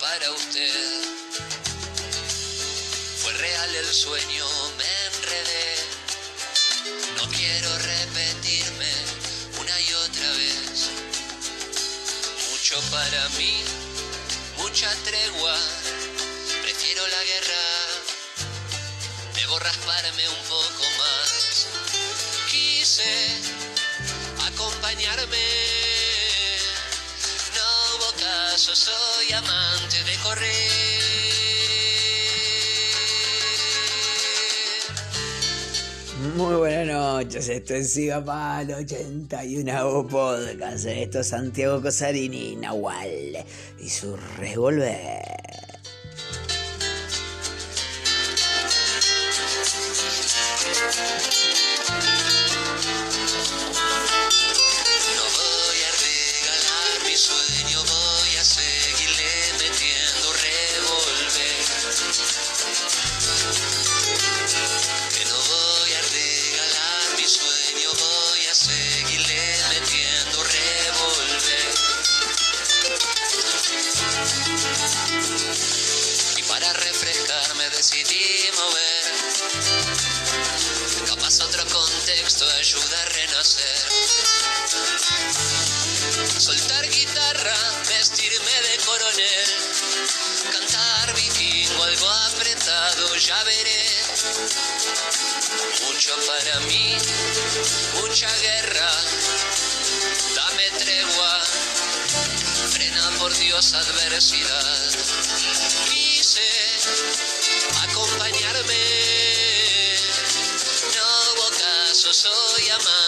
para usted. Fue real el sueño, me enredé. No quiero repetirme una y otra vez. Mucho para mí, mucha tregua. Prefiero la guerra. Debo rasparme un poco más. Quise acompañarme. Soy amante de correr. Muy buenas noches, esto es Siga Palo 81 Podcast. Esto es Santiago Cosarini Nahual y su revolver. Mucho para mí, mucha guerra, dame tregua, frena por Dios adversidad. Quise acompañarme, no hubo caso, soy amante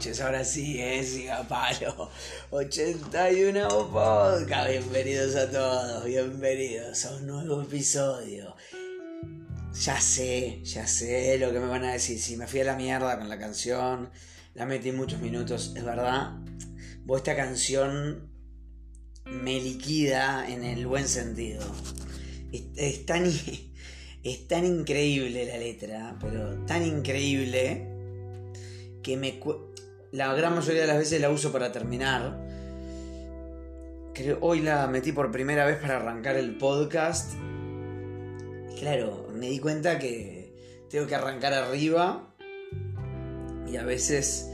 noches, ahora sí, es Siga Palo 81 Podcast. Bienvenidos a todos, bienvenidos a un nuevo episodio. Ya sé, ya sé lo que me van a decir. Si me fui a la mierda con la canción, la metí muchos minutos, es verdad. Vos esta canción me liquida en el buen sentido. Es, es tan, es tan increíble la letra, pero tan increíble que me... La gran mayoría de las veces la uso para terminar. Creo, hoy la metí por primera vez para arrancar el podcast. Y claro, me di cuenta que tengo que arrancar arriba. Y a veces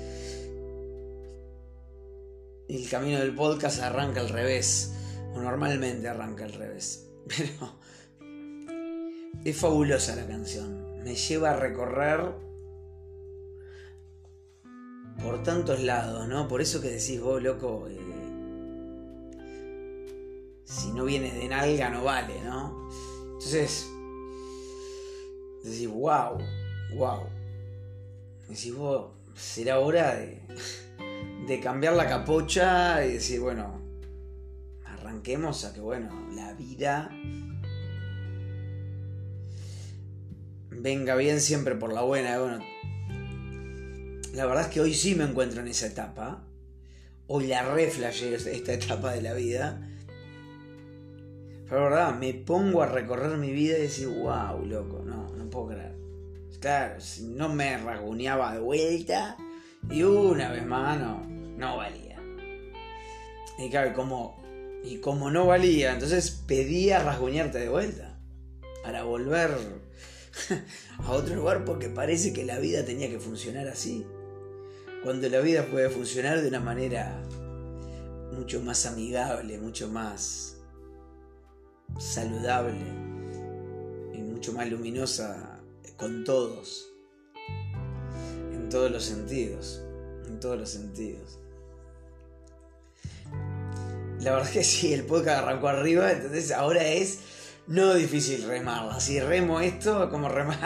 el camino del podcast arranca al revés. O normalmente arranca al revés. Pero es fabulosa la canción. Me lleva a recorrer por tantos lados, ¿no? Por eso que decís vos, loco, eh, si no viene de nalga no vale, ¿no? Entonces, decís, wow, wow. Decís vos, será hora de, de cambiar la capocha y decir, bueno, arranquemos a que, bueno, la vida venga bien siempre por la buena, bueno, la verdad es que hoy sí me encuentro en esa etapa. Hoy la reflashé esta etapa de la vida. Pero la verdad, me pongo a recorrer mi vida y decir, wow, loco, no, no puedo creer. Claro, si no me rasguñaba de vuelta y una vez más, no, no valía. Y claro, como, y como no valía, entonces pedía rasguñarte de vuelta. Para volver a otro lugar porque parece que la vida tenía que funcionar así cuando la vida puede funcionar de una manera mucho más amigable, mucho más saludable y mucho más luminosa con todos, en todos los sentidos, en todos los sentidos. La verdad es que sí, el podcast arrancó arriba, entonces ahora es no difícil remarla. Si remo esto, como remar,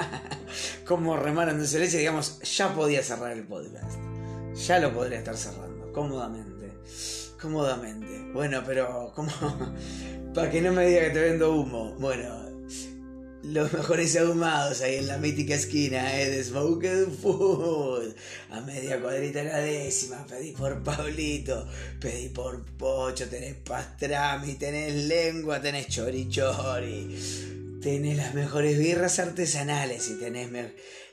como remar en digamos, ya podía cerrar el podcast ya lo podría estar cerrando, cómodamente. Cómodamente. Bueno, pero, ¿cómo? Para que no me diga que te vendo humo. Bueno, los mejores ahumados ahí en la mítica esquina eh, de Smoked Food. A media cuadrita la décima. Pedí por Pablito, pedí por Pocho, tenés pastrami, tenés lengua, tenés chorichori. Tenés las mejores birras artesanales y tenés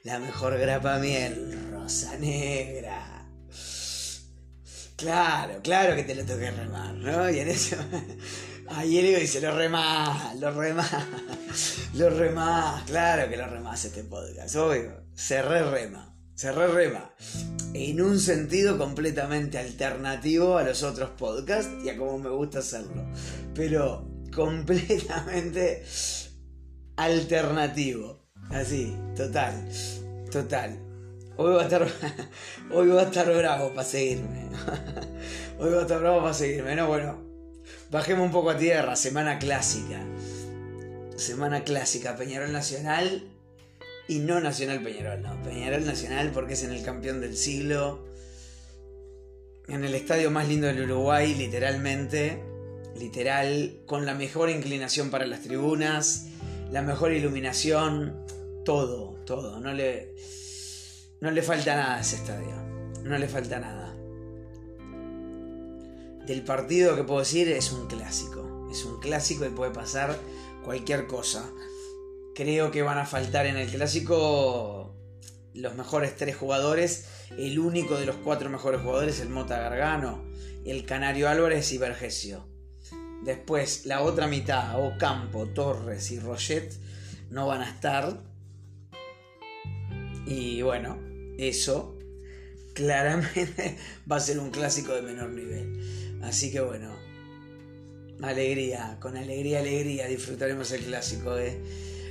la mejor grapa miel, rosa negra. Claro, claro que te lo toqué remar, ¿no? Y en eso. Ahí él dice, lo remás, lo remás, lo remás, claro que lo remás este podcast, obvio, se re rema, se re rema, en un sentido completamente alternativo a los otros podcasts y a como me gusta hacerlo, pero completamente alternativo, así, total, total. Hoy va a estar, hoy va a estar bravo para seguirme. Hoy va a estar bravo para seguirme, no, bueno. Bajemos un poco a tierra, semana clásica. Semana clásica, Peñarol Nacional y no Nacional Peñarol, no. Peñarol Nacional porque es en el campeón del siglo. En el estadio más lindo del Uruguay, literalmente. Literal, con la mejor inclinación para las tribunas, la mejor iluminación, todo, todo. No le, no le falta nada a ese estadio. No le falta nada del partido que puedo decir es un clásico. Es un clásico y puede pasar cualquier cosa. Creo que van a faltar en el clásico los mejores tres jugadores. El único de los cuatro mejores jugadores, el Mota Gargano, el Canario Álvarez y Vergesio. Después, la otra mitad, Ocampo, Torres y Roget, no van a estar. Y bueno, eso claramente va a ser un clásico de menor nivel. Así que bueno, alegría, con alegría, alegría, disfrutaremos el clásico, ¿eh?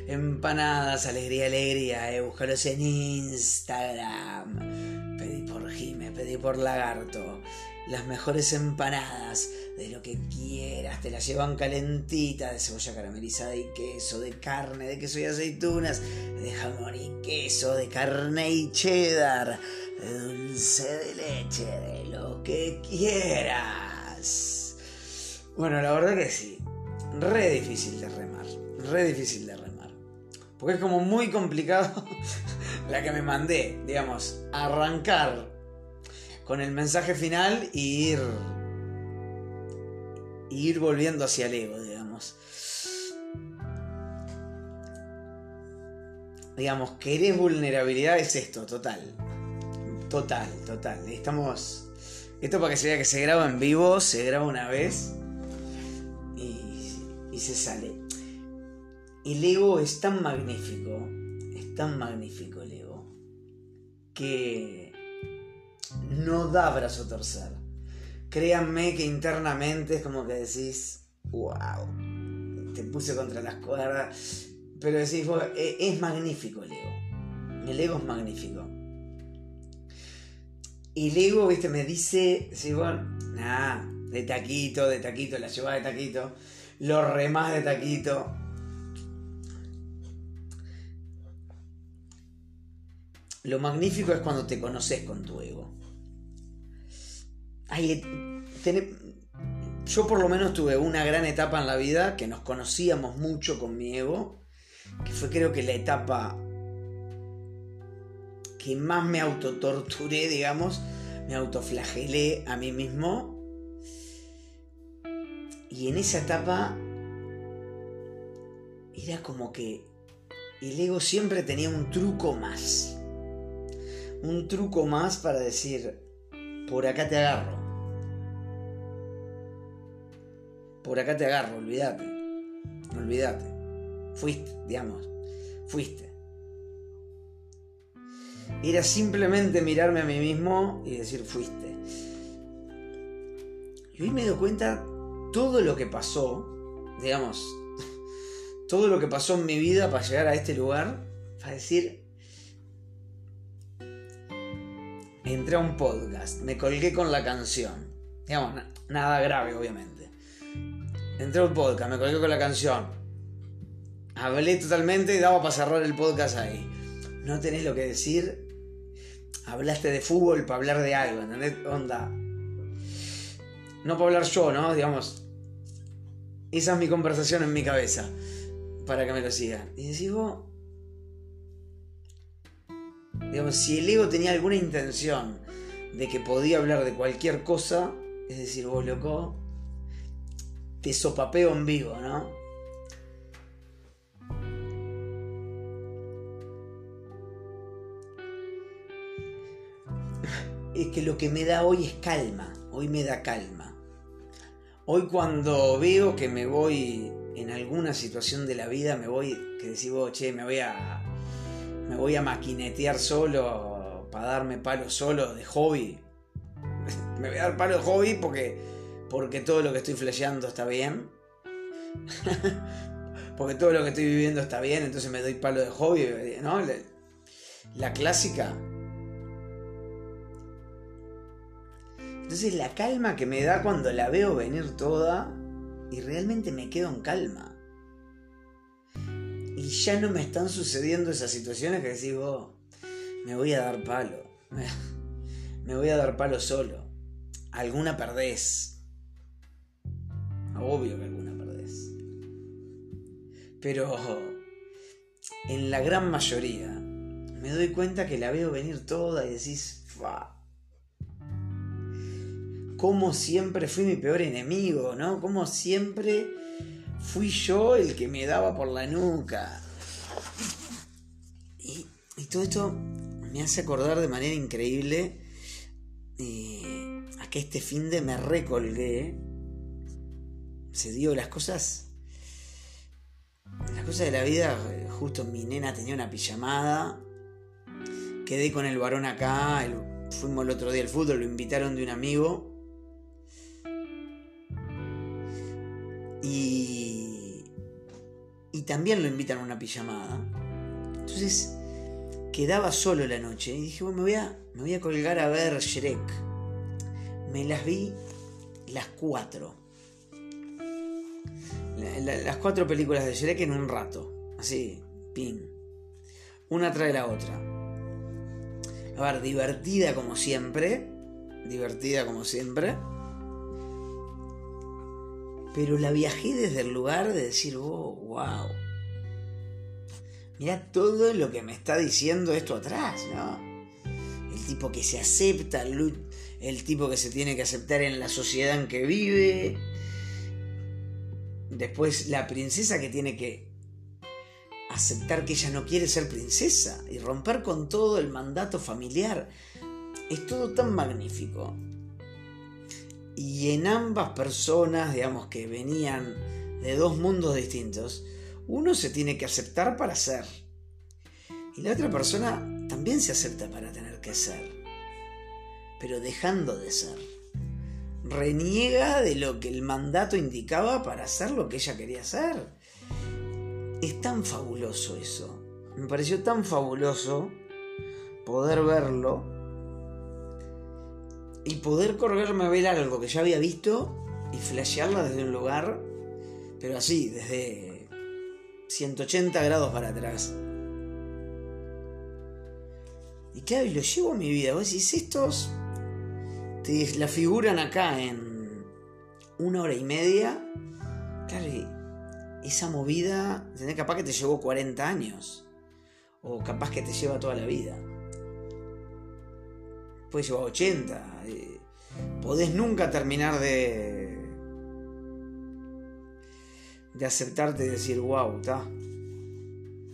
Empanadas, alegría, alegría, ¿eh? En Instagram. Pedí por Jime, pedí por Lagarto. Las mejores empanadas, de lo que quieras, te las llevan calentitas, de cebolla caramelizada y queso, de carne, de queso y aceitunas, de jamón y queso, de carne y cheddar, de dulce de leche, de lo que quieras. Bueno, la verdad que sí. Re difícil de remar. Re difícil de remar. Porque es como muy complicado la que me mandé, digamos, arrancar con el mensaje final y ir. ir volviendo hacia el ego, digamos. Digamos, querés vulnerabilidad es esto, total. Total, total. Estamos esto para que se vea que se graba en vivo, se graba una vez y, se sale. El ego es tan magnífico, es tan magnífico el ego, que no da brazo a torcer. Créanme que internamente es como que decís, wow, te puse contra las cuerdas. Pero decís, e, es magnífico el ego. El ego es magnífico. Y luego, viste, me dice, sí, bueno, nada, de taquito, de taquito, la llevaba de taquito, los remás de taquito. Lo magnífico es cuando te conoces con tu ego. Yo por lo menos tuve una gran etapa en la vida que nos conocíamos mucho con mi ego, que fue creo que la etapa que más me autotorturé, digamos, me autoflagelé a mí mismo. Y en esa etapa era como que el ego siempre tenía un truco más. Un truco más para decir, por acá te agarro. Por acá te agarro, olvídate. Olvídate. Fuiste, digamos. Fuiste era simplemente mirarme a mí mismo y decir fuiste. Y hoy me doy cuenta todo lo que pasó, digamos, todo lo que pasó en mi vida para llegar a este lugar, para decir, entré a un podcast, me colgué con la canción, digamos, nada grave obviamente. Entré a un podcast, me colgué con la canción, hablé totalmente y daba para cerrar el podcast ahí. No tenés lo que decir, hablaste de fútbol para hablar de algo, ¿entendés? Onda. No para hablar yo, ¿no? Digamos. Esa es mi conversación en mi cabeza. para que me lo sigan. Y decís vos, digamos, si el ego tenía alguna intención de que podía hablar de cualquier cosa, es decir, vos loco, te sopapeo en vivo, ¿no? Es que lo que me da hoy es calma, hoy me da calma. Hoy cuando veo que me voy en alguna situación de la vida, me voy, que decís vos, che, me voy a, me voy a maquinetear solo, para darme palo solo de hobby. me voy a dar palo de hobby porque, porque todo lo que estoy flasheando está bien. porque todo lo que estoy viviendo está bien, entonces me doy palo de hobby, ¿no? La clásica. Entonces la calma que me da cuando la veo venir toda y realmente me quedo en calma. Y ya no me están sucediendo esas situaciones que decís vos, me voy a dar palo. Me voy a dar palo solo. Alguna perdés. Obvio que alguna perdés. Pero en la gran mayoría me doy cuenta que la veo venir toda y decís, fa como siempre fui mi peor enemigo, ¿no? Como siempre fui yo el que me daba por la nuca. Y, todo esto me hace acordar de manera increíble eh, a que este fin de me recolgué. Se dio las cosas. Las cosas de la vida, justo mi nena tenía una pijamada. Quedé con el varón acá. fuimos el otro día al fútbol, lo invitaron de un amigo. Y, y también lo invitan a una pijamada. Entonces quedaba solo la noche y dije, bueno, me voy a, me voy a colgar a ver Shrek. Me las vi las cuatro. las cuatro películas de Shrek en un rato. Así, pin. Una trae la otra. A ver, divertida como siempre. Divertida como siempre pero la viajé desde el lugar de decir, oh, wow. Mira todo lo que me está diciendo esto atrás, ¿no? El tipo que se acepta, el tipo que se tiene que aceptar en la sociedad en que vive. Después la princesa que tiene que aceptar que ella no quiere ser princesa y romper con todo el mandato familiar. Es todo tan magnífico. Y en ambas personas, digamos, que venían de dos mundos distintos, uno se tiene que aceptar para ser. Y la otra persona también se acepta para tener que ser. Pero dejando de ser. Reniega de lo que el mandato indicaba para hacer lo que ella quería hacer. Es tan fabuloso eso. Me pareció tan fabuloso poder verlo y poder correrme a ver algo que ya había visto y flashearla desde un lugar, pero así, desde 180 grados para atrás. Y claro, y lo llevo a mi vida. Vos decís, estos te la figuran acá en una hora y media. Claro, esa movida, capaz que te llevó 40 años. O capaz que te lleva toda la vida puede llevar 80. Podés nunca terminar de. de aceptarte y decir, wow, está.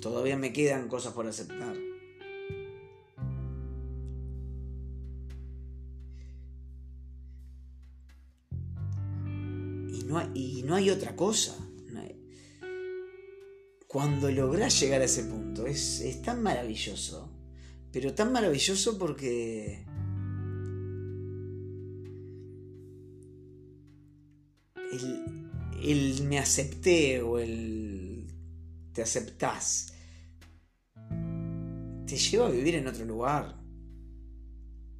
Todavía me quedan cosas por aceptar. Y no hay, y no hay otra cosa. Cuando lográs llegar a ese punto, es, es tan maravilloso. Pero tan maravilloso porque el, me acepté o el te aceptás te lleva a vivir en otro lugar.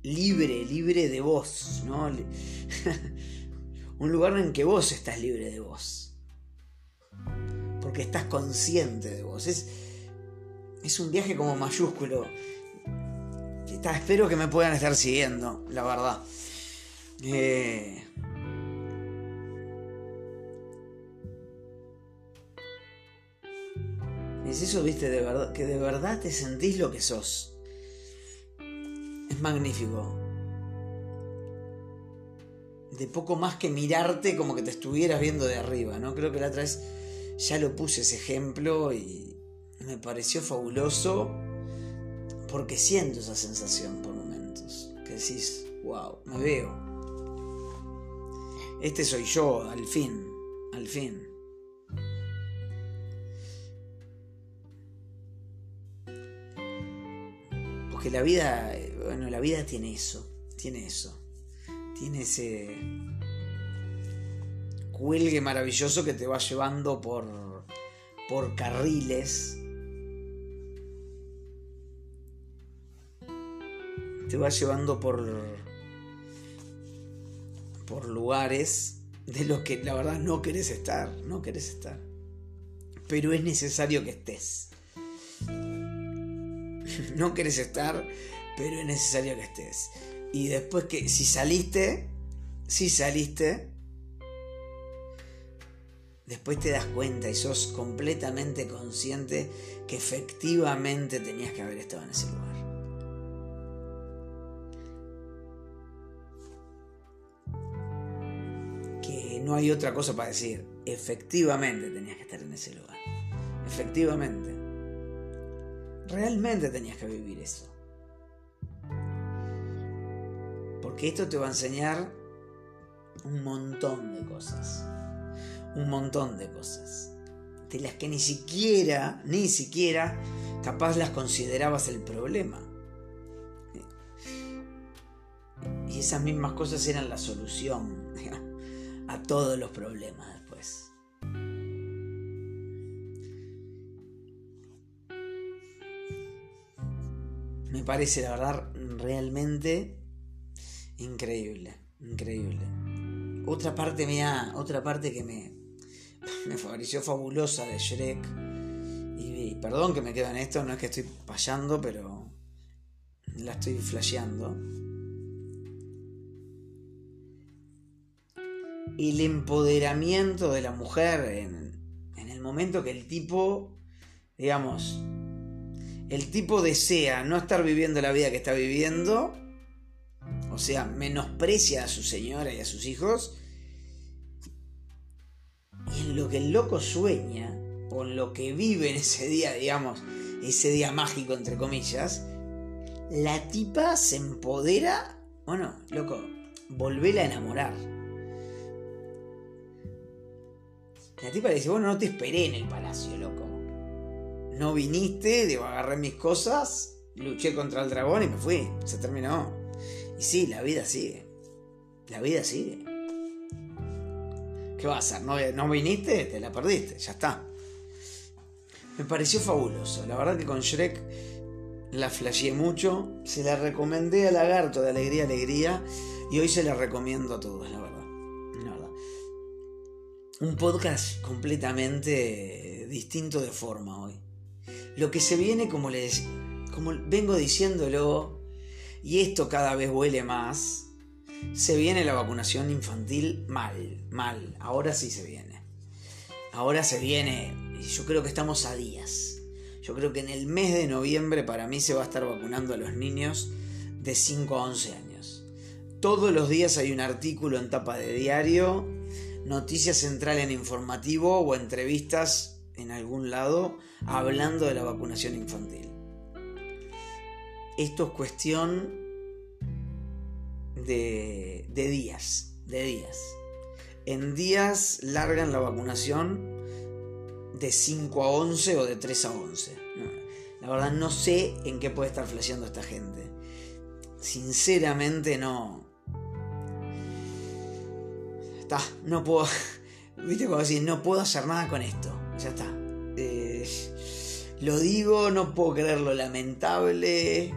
Libre, libre de vos, ¿no? Un lugar en que vos estás libre de vos. Porque estás consciente de vos. Es, es un viaje como mayúsculo. espero que me puedan estar siguiendo, la verdad. Eh, Es eso, viste, de verdad, que de verdad te sentís lo que sos. Es magnífico. De poco más que mirarte como que te estuvieras viendo de arriba, ¿no? Creo que la otra vez ya lo puse ese ejemplo y me pareció fabuloso porque siento esa sensación por momentos. Que decís, wow, me veo. Este soy yo, al fin, al fin. Porque la vida, bueno, la vida tiene eso, tiene eso. Tiene ese cuelgue maravilloso que te va llevando por, por carriles. Te va llevando por, por lugares de los que la verdad no querés estar, no querés estar. Pero es necesario que estés. No querés estar, pero es necesario que estés. Y después que si saliste, si saliste, después te das cuenta y sos completamente consciente que efectivamente tenías que haber estado en ese lugar. Que no hay otra cosa para decir, efectivamente tenías que estar en ese lugar. Efectivamente. Realmente tenías que vivir eso. Porque esto te va a enseñar un montón de cosas un montón de cosas, de las que ni siquiera, ni siquiera capaz las considerabas el problema. Y esas mismas cosas eran la solución a todos los problemas Me parece, la verdad, realmente increíble, increíble. Otra parte mía, otra parte que me, me pareció fabulosa de Shrek. Y, perdón que me quedo en esto, no es que estoy payando, pero la estoy flasheando. El empoderamiento de la mujer en, en el momento que el tipo, digamos, el tipo desea no estar viviendo la vida que está viviendo, o sea, menosprecia a su señora y a sus hijos, y en lo que el loco sueña, o en lo que vive en ese día, digamos, ese día mágico, entre comillas, la tipa se empodera. Bueno, loco, volvela a enamorar. La tipa le dice, bueno, no te esperé en el palacio, loco. No viniste, digo, agarré mis cosas, luché contra el dragón y me fui. Se terminó. Y sí, la vida sigue. La vida sigue. ¿Qué va a hacer? ¿No, viniste? Te la perdiste, ya está. Me pareció fabuloso. La verdad que con Shrek la flasheé mucho. Se la recomendé a Lagarto de Alegría, Alegría. Y hoy se la recomiendo a todos, la verdad. La verdad. Un podcast completamente distinto de forma hoy. Lo que se viene, como les como vengo diciéndolo, y esto cada vez huele más, se viene la vacunación infantil mal, mal. Ahora sí se viene. Ahora se viene, yo creo que estamos a días. Yo creo que en el mes de noviembre para mí se va a estar vacunando a los niños de 5 a 11 años. Todos los días hay un artículo en tapa de diario, noticia central en informativo o entrevistas en algún lado hablando de la vacunación infantil. Esto es cuestión de, días, de días. En días largan la vacunación de 5 a 11 o de 3 a 11. La verdad no sé en qué puede estar flasheando esta gente. Sinceramente no. No puedo. ¿Viste cómo decir? No puedo hacer nada con esto. Ya está. Eh, lo digo, no puedo creer lo lamentable.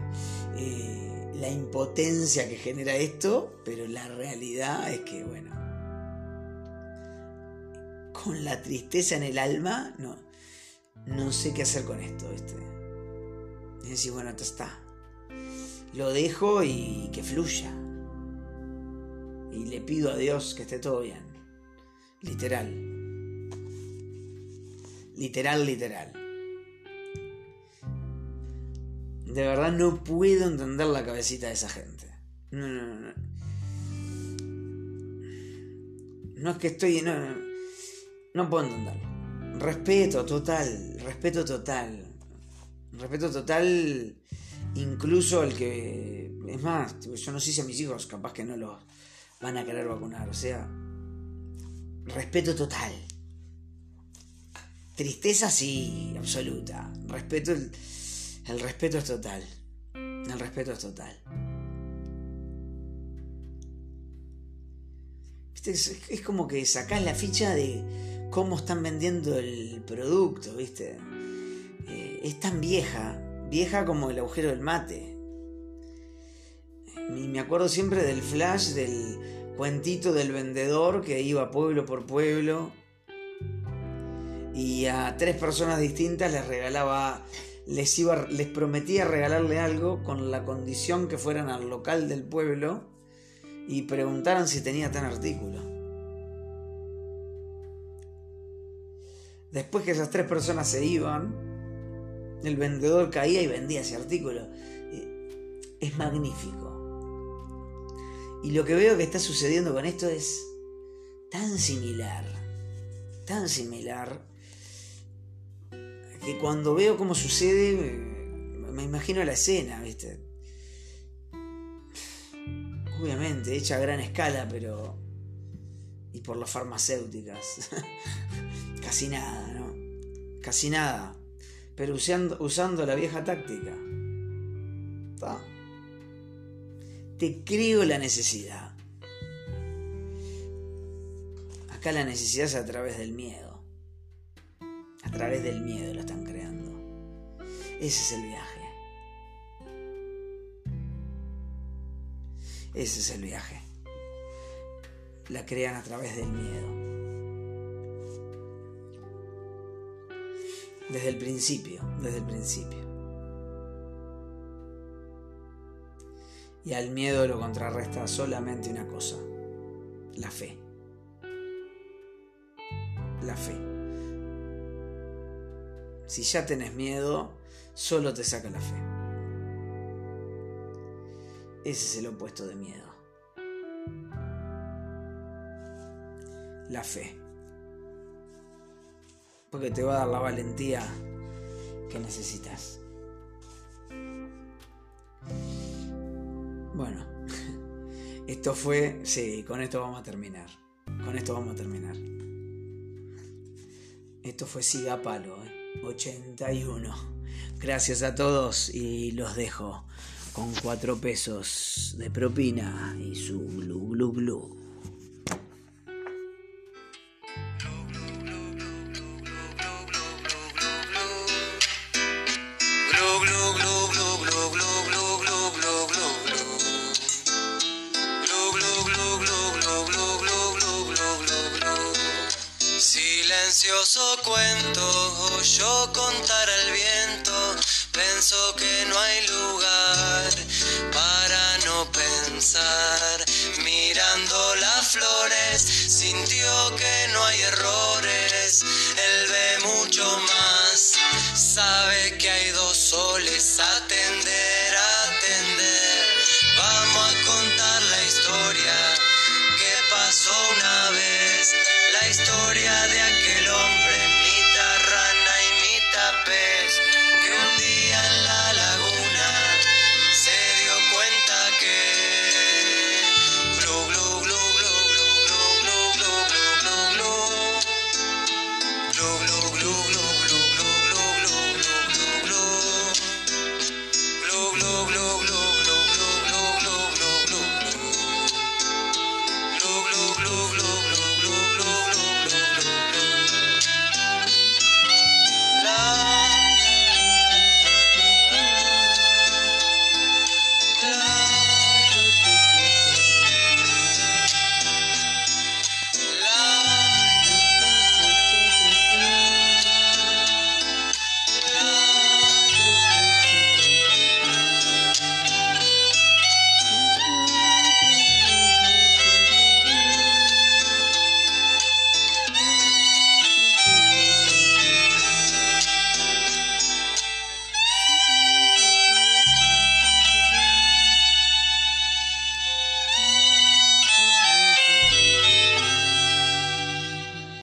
Eh, la impotencia que genera esto, pero la realidad es que, bueno, con la tristeza en el alma, no, no sé qué hacer con esto, ¿viste? Es decir, bueno, esto está. Lo dejo y que fluya. Y le pido a Dios que esté todo bien. Literal. Literal, literal. De verdad no puedo entender la cabecita de esa gente. No, no, no. No es que estoy. No, no, no puedo entenderlo. Respeto total, respeto total. Respeto total, incluso el que. Es más, yo no sé si a mis hijos capaz que no los van a querer vacunar. O sea, respeto total. Tristeza sí, absoluta. Respeto, el, respeto es total. El respeto es total. Es, como que sacás la ficha de cómo están vendiendo el producto, ¿viste? Eh, es tan vieja, vieja como el agujero del mate. Me acuerdo siempre del flash del cuentito del vendedor que iba pueblo por pueblo y a tres personas distintas les regalaba, les, iba, les prometía regalarle algo con la condición que fueran al local del pueblo y preguntaran si tenía tan artículo. Después que esas tres personas se iban, el vendedor caía y vendía ese artículo. Es magnífico. Y lo que veo que está sucediendo con esto es tan similar, tan similar, que cuando veo cómo sucede, me imagino la escena, ¿viste? obviamente, hecha a gran escala, pero... Y por las farmacéuticas. Casi nada, ¿no? Casi nada. Pero usando, usando la vieja táctica. ¿Está? Te creo la necesidad. Acá la necesidad es a través del miedo. A través del miedo lo están creando. Ese es el viaje. Ese es el viaje. La crean a través del miedo. Desde el principio, desde el principio. Y al miedo lo contrarresta solamente una cosa, la fe. La fe. Si ya tenés miedo, solo te saca la fe. Ese es el opuesto de miedo. La fe. Porque te va a dar la valentía que necesitas. Bueno, esto fue, sí, con esto vamos a terminar. Con esto vamos a terminar. Esto fue Siga Palo, 81. Gracias a todos y los dejo con cuatro pesos de propina y su glu glu glu. Mirando las flores, sintió que no hay error.